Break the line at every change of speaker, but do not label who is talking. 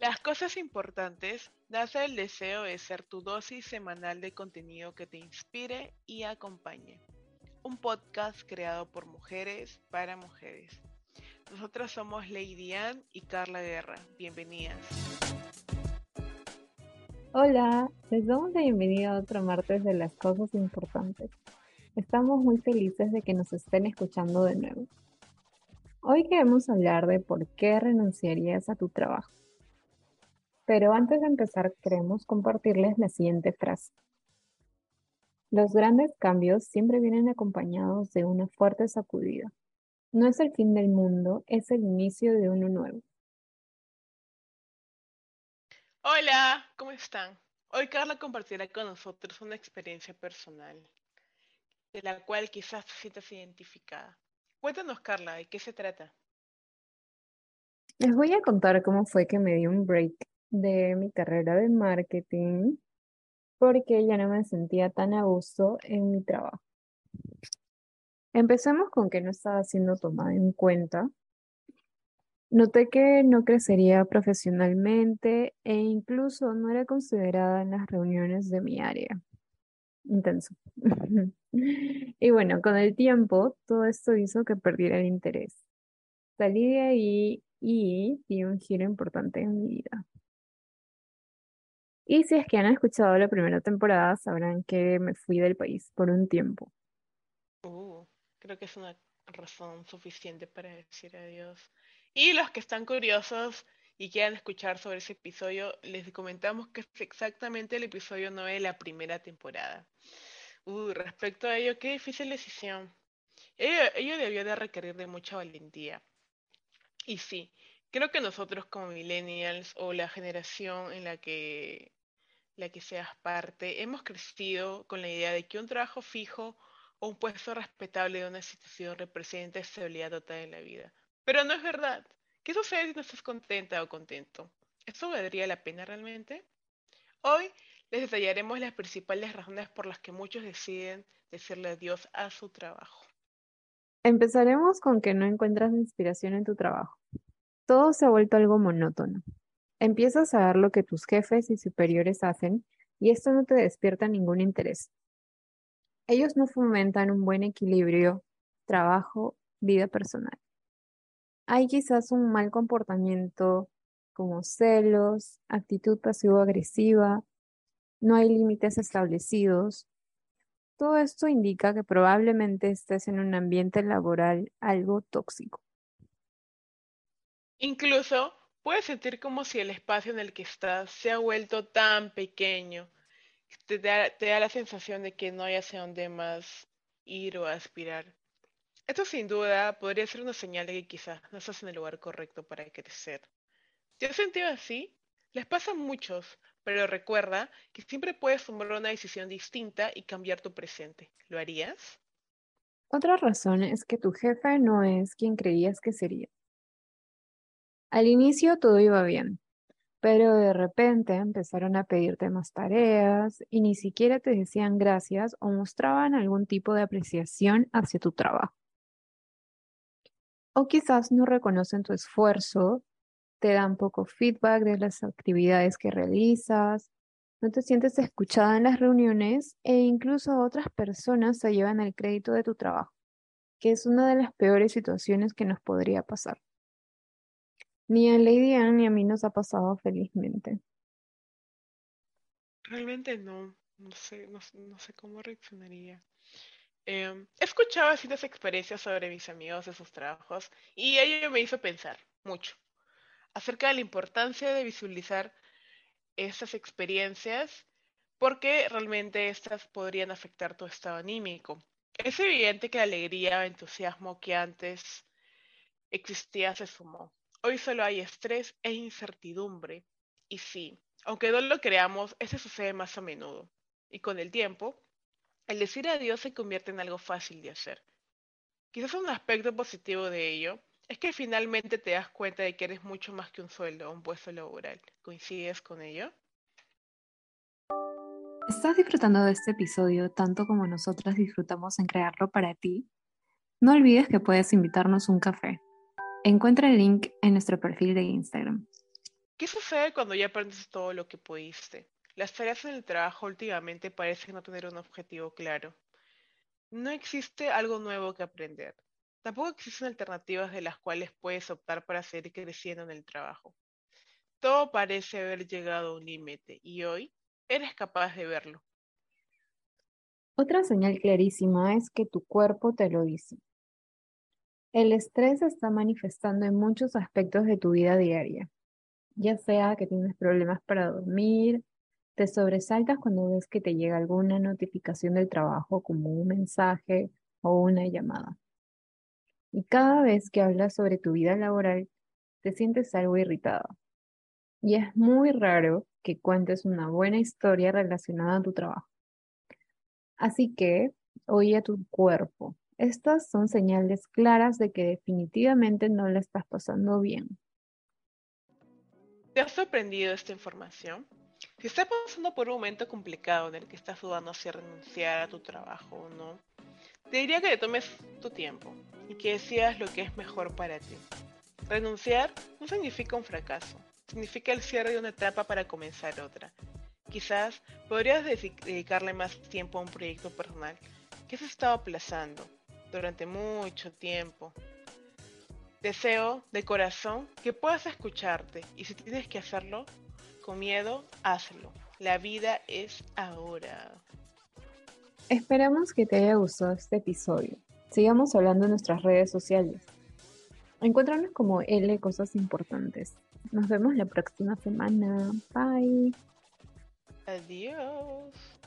Las cosas importantes nace el deseo de ser tu dosis semanal de contenido que te inspire y acompañe. Un podcast creado por mujeres para mujeres. Nosotras somos Lady Ann y Carla Guerra. Bienvenidas.
Hola, les damos la bienvenida a otro martes de las cosas importantes. Estamos muy felices de que nos estén escuchando de nuevo. Hoy queremos hablar de por qué renunciarías a tu trabajo. Pero antes de empezar, queremos compartirles la siguiente frase. Los grandes cambios siempre vienen acompañados de una fuerte sacudida. No es el fin del mundo, es el inicio de uno nuevo.
Hola, ¿cómo están? Hoy Carla compartirá con nosotros una experiencia personal, de la cual quizás te sientas identificada. Cuéntanos, Carla, ¿de qué se trata?
Les voy a contar cómo fue que me di un break de mi carrera de marketing porque ya no me sentía tan a gusto en mi trabajo. Empecemos con que no estaba siendo tomada en cuenta. Noté que no crecería profesionalmente e incluso no era considerada en las reuniones de mi área. Intenso. Y bueno, con el tiempo, todo esto hizo que perdiera el interés. Salí de ahí y di un giro importante en mi vida. Y si es que han escuchado la primera temporada, sabrán que me fui del país por un tiempo.
Uh, creo que es una razón suficiente para decir adiós. Y los que están curiosos y quieran escuchar sobre ese episodio, les comentamos que es exactamente el episodio 9 de la primera temporada. Uh, respecto a ello, qué difícil decisión. Ello, debió de requerir de mucha valentía. Y sí, creo que nosotros como millennials o la generación en la que la que seas parte, hemos crecido con la idea de que un trabajo fijo o un puesto respetable de una institución representa estabilidad total en la vida. Pero no es verdad. ¿Qué sucede si no estás contenta o contento? ¿Eso valdría la pena realmente? Hoy les detallaremos las principales razones por las que muchos deciden decirle adiós a su trabajo.
Empezaremos con que no encuentras inspiración en tu trabajo. Todo se ha vuelto algo monótono. Empiezas a ver lo que tus jefes y superiores hacen y esto no te despierta ningún interés. Ellos no fomentan un buen equilibrio trabajo-vida personal. Hay quizás un mal comportamiento como celos, actitud pasivo-agresiva, no hay límites establecidos. Todo esto indica que probablemente estés en un ambiente laboral algo tóxico.
Incluso Puedes sentir como si el espacio en el que estás se ha vuelto tan pequeño, te da, te da la sensación de que no hay hacia dónde más ir o aspirar. Esto sin duda podría ser una señal de que quizás no estás en el lugar correcto para crecer. ¿Te has sentido así? Les pasa a muchos, pero recuerda que siempre puedes tomar una decisión distinta y cambiar tu presente. ¿Lo harías?
Otra razón es que tu jefe no es quien creías que sería. Al inicio todo iba bien, pero de repente empezaron a pedirte más tareas y ni siquiera te decían gracias o mostraban algún tipo de apreciación hacia tu trabajo. O quizás no reconocen tu esfuerzo, te dan poco feedback de las actividades que realizas, no te sientes escuchada en las reuniones e incluso otras personas se llevan el crédito de tu trabajo, que es una de las peores situaciones que nos podría pasar. Ni a Lady Anne ni a mí nos ha pasado felizmente.
Realmente no, no sé, no, sé cómo reaccionaría. Em, he escuchado distintas experiencias sobre mis amigos de sus trabajos y ello me hizo pensar mucho acerca de la importancia de visualizar estas experiencias porque realmente estas podrían afectar tu estado anímico. Es evidente que la alegría o entusiasmo que antes existía se sumó. Hoy solo hay estrés e incertidumbre. Y sí, aunque no lo creamos, eso sucede más a menudo. Y con el tiempo, el decir adiós se convierte en algo fácil de hacer. Quizás un aspecto positivo de ello es que finalmente te das cuenta de que eres mucho más que un sueldo o un puesto laboral. ¿Coincides con ello?
¿Estás disfrutando de este episodio tanto como nosotras disfrutamos en crearlo para ti? No olvides que puedes invitarnos un café. Encuentra el link en nuestro perfil de Instagram.
¿Qué sucede cuando ya aprendes todo lo que pudiste? Las tareas en el trabajo últimamente parecen no tener un objetivo claro. No existe algo nuevo que aprender. Tampoco existen alternativas de las cuales puedes optar para seguir creciendo en el trabajo. Todo parece haber llegado a un límite y hoy eres capaz de verlo.
Otra señal clarísima es que tu cuerpo te lo dice. El estrés se está manifestando en muchos aspectos de tu vida diaria, ya sea que tienes problemas para dormir, te sobresaltas cuando ves que te llega alguna notificación del trabajo como un mensaje o una llamada. Y cada vez que hablas sobre tu vida laboral, te sientes algo irritado. Y es muy raro que cuentes una buena historia relacionada a tu trabajo. Así que, oye a tu cuerpo. Estas son señales claras de que definitivamente no le estás pasando bien.
¿Te ha sorprendido esta información? Si estás pasando por un momento complicado en el que estás dudando si renunciar a tu trabajo o no, te diría que te tomes tu tiempo y que decidas lo que es mejor para ti. Renunciar no significa un fracaso, significa el cierre de una etapa para comenzar otra. Quizás podrías dedicarle más tiempo a un proyecto personal que has estado aplazando durante mucho tiempo. Deseo de corazón que puedas escucharte y si tienes que hacerlo con miedo, hazlo. La vida es ahora.
Esperamos que te haya gustado este episodio. Sigamos hablando en nuestras redes sociales. Encuéntranos como L Cosas Importantes. Nos vemos la próxima semana. Bye.
Adiós.